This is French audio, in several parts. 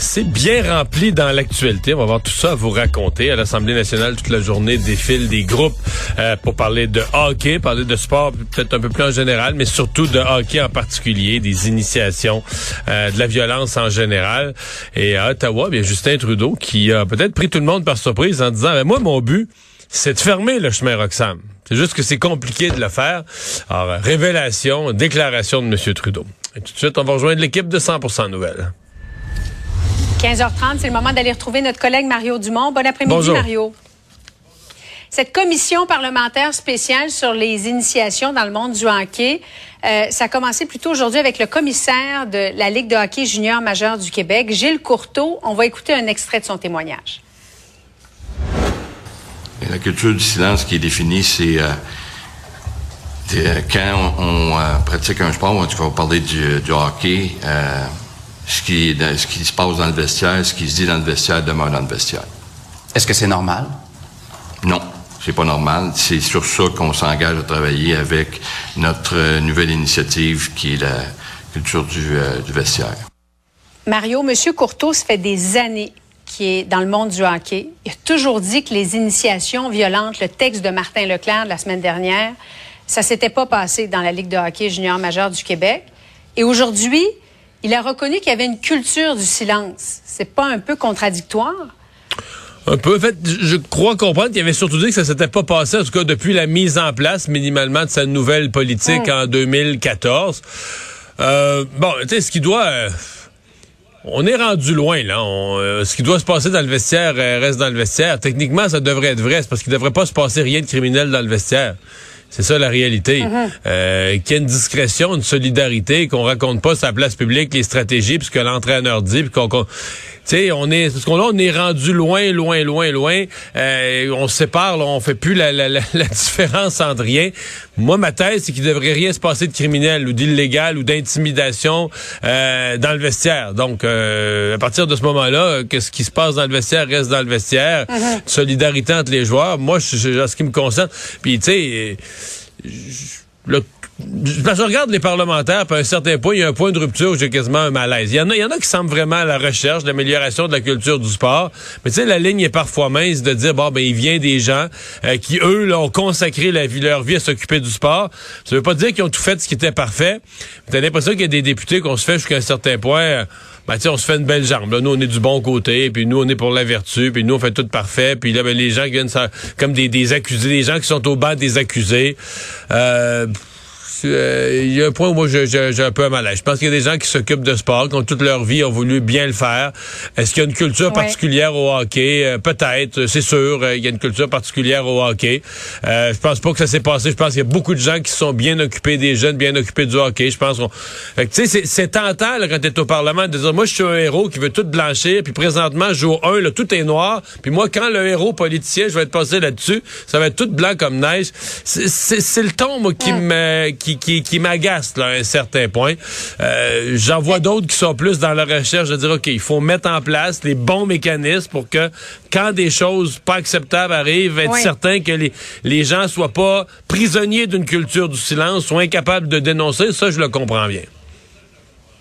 assez bien remplie dans l'actualité. On va avoir tout ça à vous raconter. À l'Assemblée nationale, toute la journée défilent des groupes euh, pour parler de hockey, parler de sport peut-être un peu plus en général, mais surtout de hockey en particulier, des initiations, euh, de la violence en général. Et à Ottawa, bien Justin Trudeau qui a peut-être pris tout le monde par surprise en disant, Ben, moi mon but, c'est de fermer le chemin Roxham. C'est juste que c'est compliqué de le faire. Alors, révélation, déclaration de M. Trudeau. Et tout de suite, on va rejoindre l'équipe de 100% Nouvelles. 15h30, c'est le moment d'aller retrouver notre collègue Mario Dumont. Bon après-midi, Bonjour. Mario. Cette commission parlementaire spéciale sur les initiations dans le monde du hockey, euh, ça a commencé plutôt aujourd'hui avec le commissaire de la Ligue de hockey junior majeur du Québec, Gilles Courteau. On va écouter un extrait de son témoignage. La culture du silence qui est définie, c'est euh, c'est, euh, quand on, on, euh, pratique un sport, tu vas parler du, du hockey, euh, ce, qui, ce qui se passe dans le vestiaire, ce qui se dit dans le vestiaire demeure dans le vestiaire. Est-ce que c'est normal? Non, c'est pas normal. C'est sur ça qu'on s'engage à travailler avec notre euh, nouvelle initiative qui est la culture du, euh, du vestiaire. Mario, Monsieur Courteau, ça fait des années qu'il est dans le monde du hockey. Il a toujours dit que les initiations violentes, le texte de Martin Leclerc de la semaine dernière, ça s'était pas passé dans la Ligue de hockey junior majeur du Québec. Et aujourd'hui, il a reconnu qu'il y avait une culture du silence. C'est pas un peu contradictoire? Un peu. En fait, je crois comprendre qu'il avait surtout dit que ça s'était pas passé, en tout cas depuis la mise en place minimalement de sa nouvelle politique en 2014. Euh, bon, tu sais, ce qui doit... euh, on est rendu loin, là. On, euh, ce qui doit se passer dans le vestiaire euh, reste dans le vestiaire. Techniquement, ça devrait être vrai. C'est parce qu'il devrait pas se passer rien de criminel dans le vestiaire. C'est ça la réalité. Euh, qu'il y ait une discrétion, une solidarité, qu'on raconte pas sa place publique, les stratégies, puis ce que l'entraîneur dit, puis qu'on... sais, on est, parce qu'on là, on est rendu loin, loin, loin, loin. Euh, on se sépare, là, on fait plus la, la, la, la différence entre rien. Moi, ma thèse, c'est qu'il devrait rien se passer de criminel ou d'illégal ou d'intimidation euh, dans le vestiaire. Donc, euh, à partir de ce moment-là, euh, que ce qui se passe dans le vestiaire reste dans le vestiaire. Solidarité entre les joueurs. Moi, je, je- en ce qui me concerne, puis tu sais, le- parce que je regarde les parlementaires, puis à un certain point, il y a un point de rupture où j'ai quasiment un malaise. Il y en a, il y en a qui semblent vraiment à la recherche l'amélioration de la culture du sport, mais tu sais, la ligne est parfois mince de dire, bon, ben, il vient des gens euh, qui, eux, là, ont consacré la vie, leur vie à s'occuper du sport. Ça veut pas dire qu'ils ont tout fait ce qui était parfait. T'as l'impression qu'il y a des députés qu'on se fait jusqu'à un certain point... euh, ben, tu sais, on se fait une belle jambe. Là, nous, on est du bon côté, puis nous, on est pour la vertu, puis nous, on fait tout parfait. Puis là, ben, les gens qui viennent ça- comme des, des accusés, des gens qui sont au banc des accusés. Euh, euh, il y a un point où moi j'ai un peu un malaise. Je pense qu'il y a des gens qui s'occupent de sport, qui ont toute leur vie ont voulu bien le faire. Est-ce qu'il y a une culture Ouais. particulière au hockey? Euh, Peut-être, c'est sûr, euh, il y a une culture particulière au hockey. Euh, je pense pas que ça s'est passé. Je pense qu'il y a beaucoup de gens qui sont bien occupés des jeunes, bien occupés du hockey. Je pense qu'on... Tu sais, c'est- tentant là, quand tu es au Parlement de dire, moi je suis un héros qui veut tout blanchir, puis présentement, jour 1, là, tout est noir. Puis moi, quand le héros politicien, je vais être passé là-dessus, ça va être tout blanc comme neige. C'est le ton, moi, qui me qui qui, qui, qui m'agace à un certain point. Euh, J'en vois d'autres qui sont plus dans la recherche de dire, OK, il faut mettre en place les bons mécanismes pour que quand des choses pas acceptables arrivent, être certain que les, les gens soient pas prisonniers d'une culture du silence, soient incapables de dénoncer. Ça, je le comprends bien.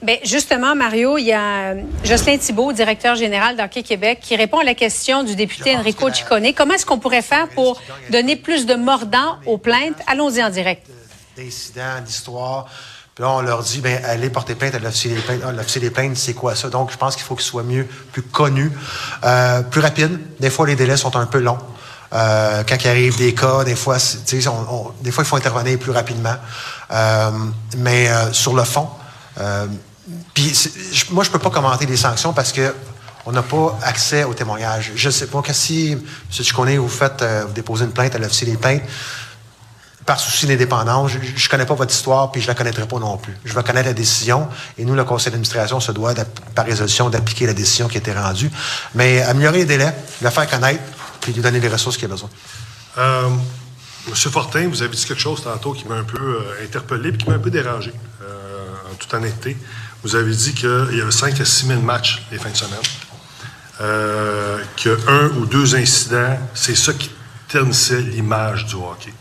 Bien, justement, Mario, il y a euh, Jocelyn Thibault, directeur général d'Hockey Québec, qui répond à la question du député Enrico Ciccone. Comment est-ce qu'on pourrait faire pour donner plus de mordant aux plaintes? Allons-y en direct. D'incidents, d'histoires. Puis là, on leur dit, bien, allez porter plainte à l'officier des plaintes. Ah, l'officier des plaintes, c'est quoi ça? Donc, je pense qu'il faut qu'il soit mieux, plus connu, euh, plus rapide. Des fois, les délais sont un peu longs. Euh, quand il arrive des cas, des fois, on, des fois, il faut intervenir plus rapidement. Euh, mais sur le fond, puis moi, je peux pas commenter les sanctions parce que on n'a pas accès aux témoignages. Je sais pas que si, M. Chiconé, vous faites, vous déposez une plainte à l'officier des plaintes, par souci d'indépendance, je, ne connais pas votre histoire, puis je la connaîtrai pas non plus. Je vais connaître la décision, et nous, le conseil d'administration se doit, par résolution, d'appliquer la décision qui a été rendue. Mais améliorer les délais, le faire connaître, puis lui donner les ressources qu'il a besoin. Euh, Monsieur Fortin, vous avez dit quelque chose tantôt qui m'a un peu euh, interpellé, puis qui m'a un peu dérangé, en toute honnêteté. Vous avez dit qu'il y avait 5 à 6 000 matchs les fins de semaine. Euh, qu'un ou deux incidents, c'est ça qui ternissait l'image du hockey.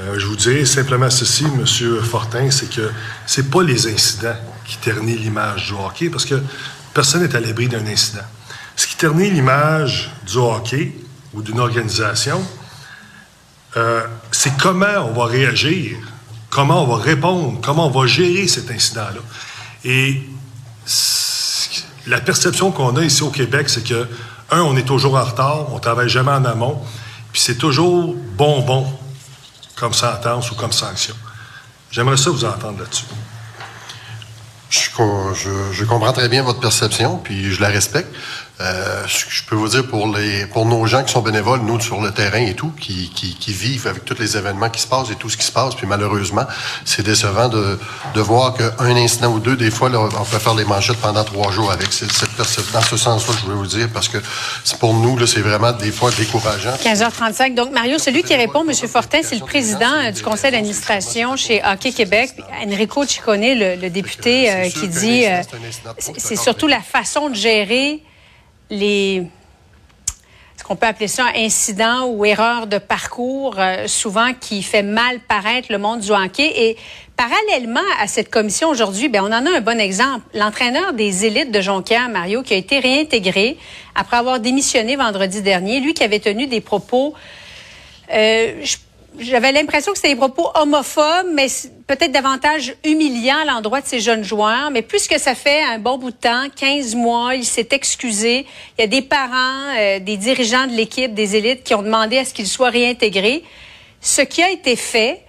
Euh, je vous dis simplement ceci, M. Fortin, c'est que c'est pas les incidents qui ternissent l'image du hockey, parce que personne n'est à l'abri d'un incident. Ce qui ternit l'image du hockey ou d'une organisation, euh, c'est comment on va réagir, comment on va répondre, comment on va gérer cet incident-là. Et la perception qu'on a ici au Québec, c'est que, un, on est toujours en retard, on travaille jamais en amont, puis c'est toujours bonbon comme sentence ou comme sanction. J'aimerais ça vous entendre là-dessus. Je, comprends très bien votre perception, puis je la respecte. Euh, je peux vous dire pour les pour nos gens qui sont bénévoles, nous sur le terrain et tout, qui, qui, qui, vivent avec tous les événements qui se passent et tout ce qui se passe, puis malheureusement, c'est décevant de, de voir qu'un incident ou deux, des fois, là, on peut faire les manchettes pendant trois jours avec cette, cette dans ce sens-là, je veux vous dire, parce que pour nous, là, c'est vraiment des fois décourageant. 15h35. Donc, Mario, celui qui répond, M. Fortin, c'est le président euh, du conseil d'administration chez Hockey Québec, Enrico Ciccone, le, le député, euh, qui dit euh, c'est surtout la façon de gérer les ce qu'on peut appeler ça un incident ou erreur de parcours, euh, souvent qui fait mal paraître le monde du hockey. Et parallèlement à cette commission aujourd'hui, ben on en a un bon exemple. L'entraîneur des élites de Jonquière, Mario, qui a été réintégré après avoir démissionné vendredi dernier, lui qui avait tenu des propos, euh, j'avais l'impression que c'était des propos homophobes, mais peut-être davantage humiliants à l'endroit de ces jeunes joueurs. Mais puisque ça fait un bon bout de temps, 15 mois, il s'est excusé. Il y a des parents, euh, des dirigeants de l'équipe, des élites qui ont demandé à ce qu'il soit réintégré. Ce qui a été fait,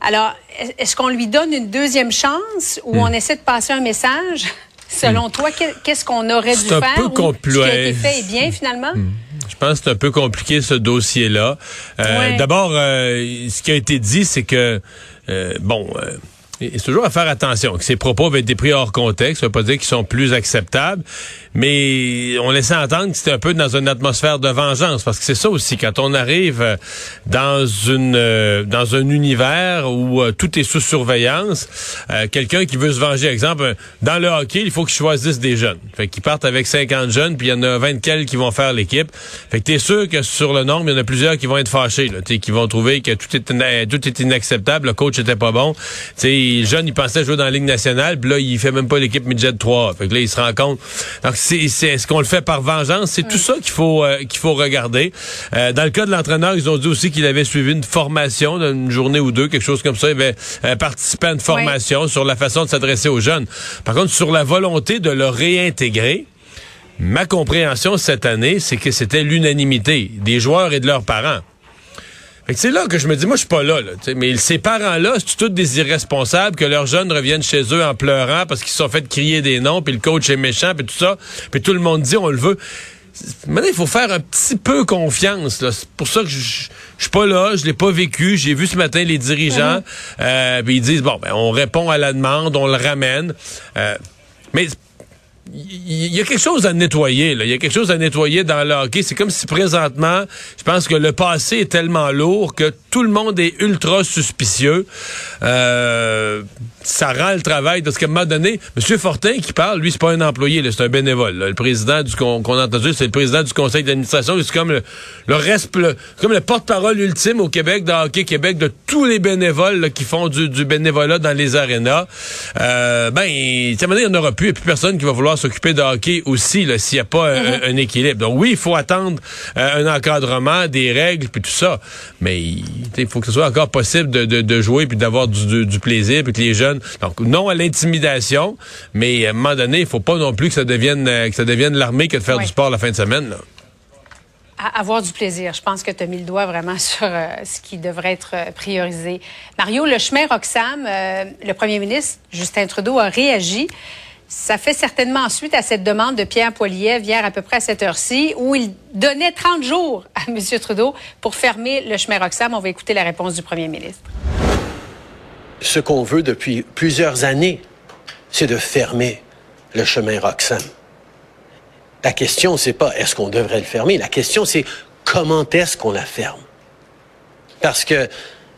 alors, est-ce qu'on lui donne une deuxième chance ou hmm. on essaie de passer un message? Selon hmm. toi, qu'est-ce qu'on aurait dû faire? Peu ou ce qui a été fait est bien finalement? Hmm. Je pense que c'est un peu compliqué ce dossier-là. Euh, d'abord, euh, ce qui a été dit, c'est que euh, bon c'est toujours à faire attention que ces propos avaient été pris hors contexte. Ça veut pas dire qu'ils sont plus acceptables, mais on laissait entendre que c'était un peu dans une atmosphère de vengeance, parce que c'est ça aussi quand on arrive euh, dans une euh, dans un univers où euh, tout est sous surveillance. Quelqu'un qui veut se venger, exemple, dans le hockey, il faut qu'il choisisse des jeunes. Fait qu'ils partent avec 50 jeunes, puis il y en a 20 qui vont faire l'équipe. Fait que t'es sûr que sur le nombre, il y en a plusieurs qui vont être fâchés, là, qui vont trouver que tout est tout est inacceptable, le coach était pas bon. T'sais, les jeunes, ils pensaient jouer dans la Ligue nationale, puis là, il fait même pas l'équipe midget 3. Fait que là, ils se rendent compte. Donc, c'est, est-ce qu'on le fait par vengeance? C'est tout ça qu'il faut, euh, qu'il faut regarder. Euh, dans le cas de l'entraîneur, ils ont dit aussi qu'il avait suivi une formation d'une journée ou deux, quelque chose comme ça. Il avait euh, participé à une formation sur la façon de s'adresser aux jeunes. Par contre, sur la volonté de le réintégrer, ma compréhension cette année, c'est que c'était l'unanimité des joueurs et de leurs parents c'est là que je me dis, moi, je suis pas là, là mais ces parents-là, c'est tous des irresponsables que leurs jeunes reviennent chez eux en pleurant parce qu'ils se sont fait crier des noms, puis le coach est méchant, puis tout ça, puis tout le monde dit, on le veut. Maintenant, il faut faire un petit peu confiance. C'est pour ça que je, je, suis pas là, je l'ai pas vécu. J'ai vu ce matin les dirigeants, mm-hmm. euh, puis ils disent bon, ben, on répond à la demande, on le ramène. Euh, mais il y a quelque chose à nettoyer. Là. Il y a quelque chose à nettoyer dans le hockey. C'est comme si présentement, je pense que le passé est tellement lourd que tout le monde est ultra suspicieux. Euh, ça rend le travail. Parce qu'à un moment donné, M. Fortin qui parle, lui, c'est pas un employé, c'est un bénévole. Le président du qu'on a entendu, c'est le président du conseil d'administration. C'est comme le, reste, comme le porte-parole ultime au Québec, de Hockey Québec, de tous les bénévoles qui font du, bénévolat dans les arénas. Euh, ben, n'y en aura plus. Il n'y a plus personne qui va vouloir s'occuper de hockey aussi, s'il n'y a pas mm-hmm. un, équilibre. Donc oui, il faut attendre euh, un encadrement, des règles, puis tout ça. Mais il faut que ce soit encore possible de, de, de jouer puis d'avoir du, du, plaisir, puis que les jeunes. Donc non à l'intimidation, mais à un moment donné, il faut pas non plus que ça devienne euh, que ça devienne l'armée que de faire du sport la fin de semaine. Là. avoir du plaisir. Je pense que tu as mis le doigt vraiment sur euh, ce qui devrait être priorisé. Mario, le chemin Roxham, le premier ministre Justin Trudeau a réagi. Ça fait certainement suite à cette demande de Pierre Poilievre hier à peu près à cette heure-ci, où il donnait 30 jours à M. Trudeau pour fermer le chemin Roxham. On va écouter la réponse du premier ministre. Ce qu'on veut depuis plusieurs années, c'est de fermer le chemin Roxham. La question, c'est pas est-ce qu'on devrait le fermer. La question, c'est comment est-ce qu'on la ferme. Parce que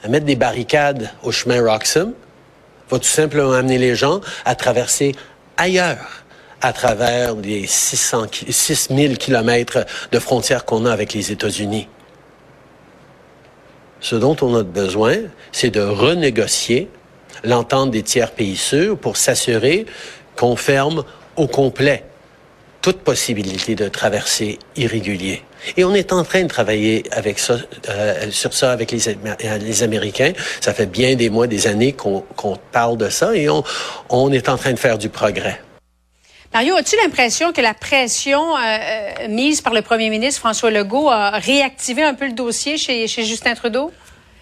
mettre des barricades au chemin Roxham va tout simplement amener les gens à traverser ailleurs à travers les 600, 6000 kilomètres de frontières qu'on a avec les États-Unis. Ce dont on a besoin, c'est de renégocier l'entente des tiers pays sûrs pour s'assurer qu'on ferme au complet toute possibilité de traversée irrégulier. Et on est en train de travailler avec euh, sur ça avec les, les, Américains. Ça fait bien des mois, des années qu'on parle de ça et on, est en train de faire du progrès. Mario, as-tu l'impression que la pression euh, euh, mise par le premier ministre François Legault a réactivé un peu le dossier chez Justin Trudeau?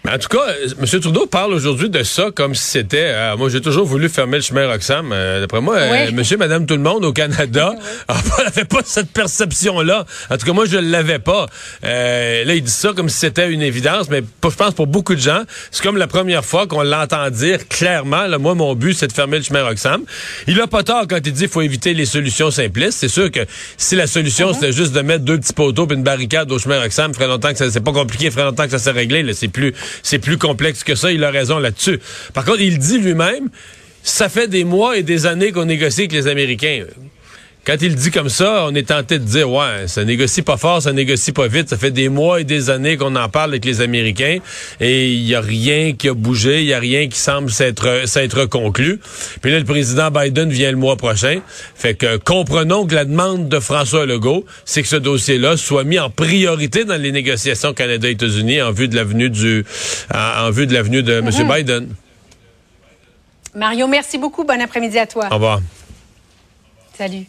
En tout cas, euh, M. Trudeau parle aujourd'hui de ça comme si c'était. Euh, moi, j'ai toujours voulu fermer le chemin Roxham. Euh, d'après moi, Monsieur, Madame, tout le monde au Canada n'avait pas cette perception-là. En tout cas, moi, je l'avais pas. là, il dit ça comme si c'était une évidence, mais je pense pour beaucoup de gens, c'est comme la première fois qu'on l'entend dire clairement. Là, moi, mon but, c'est de fermer le chemin Roxham. Il a pas tort quand il dit qu'il faut éviter les solutions simplistes. C'est sûr que si la solution, uh-huh. c'était juste de mettre deux petits poteaux et une barricade au chemin Roxham, ferait longtemps que ça, c'est pas compliqué, ferait longtemps que ça s'est réglé. Là, c'est plus c'est plus complexe que ça. Il a raison là-dessus. Par contre, il dit lui-même, ça fait des mois et des années qu'on négocie avec les Américains. Quand il dit comme ça, on est tenté de dire ouais, ça négocie pas fort, ça négocie pas vite. Ça fait des mois et des années qu'on en parle avec les Américains et il y a rien qui a bougé, il y a rien qui semble s'être s'être conclu. Puis là, le président Biden vient le mois prochain. Fait que comprenons que la demande de François Legault, c'est que ce dossier-là soit mis en priorité dans les négociations Canada-États-Unis en vue de l'avenue du en, vue de l'avenue de M. Mm-hmm. Biden. Mario, merci beaucoup. Bon après-midi à toi. Au revoir. Salut.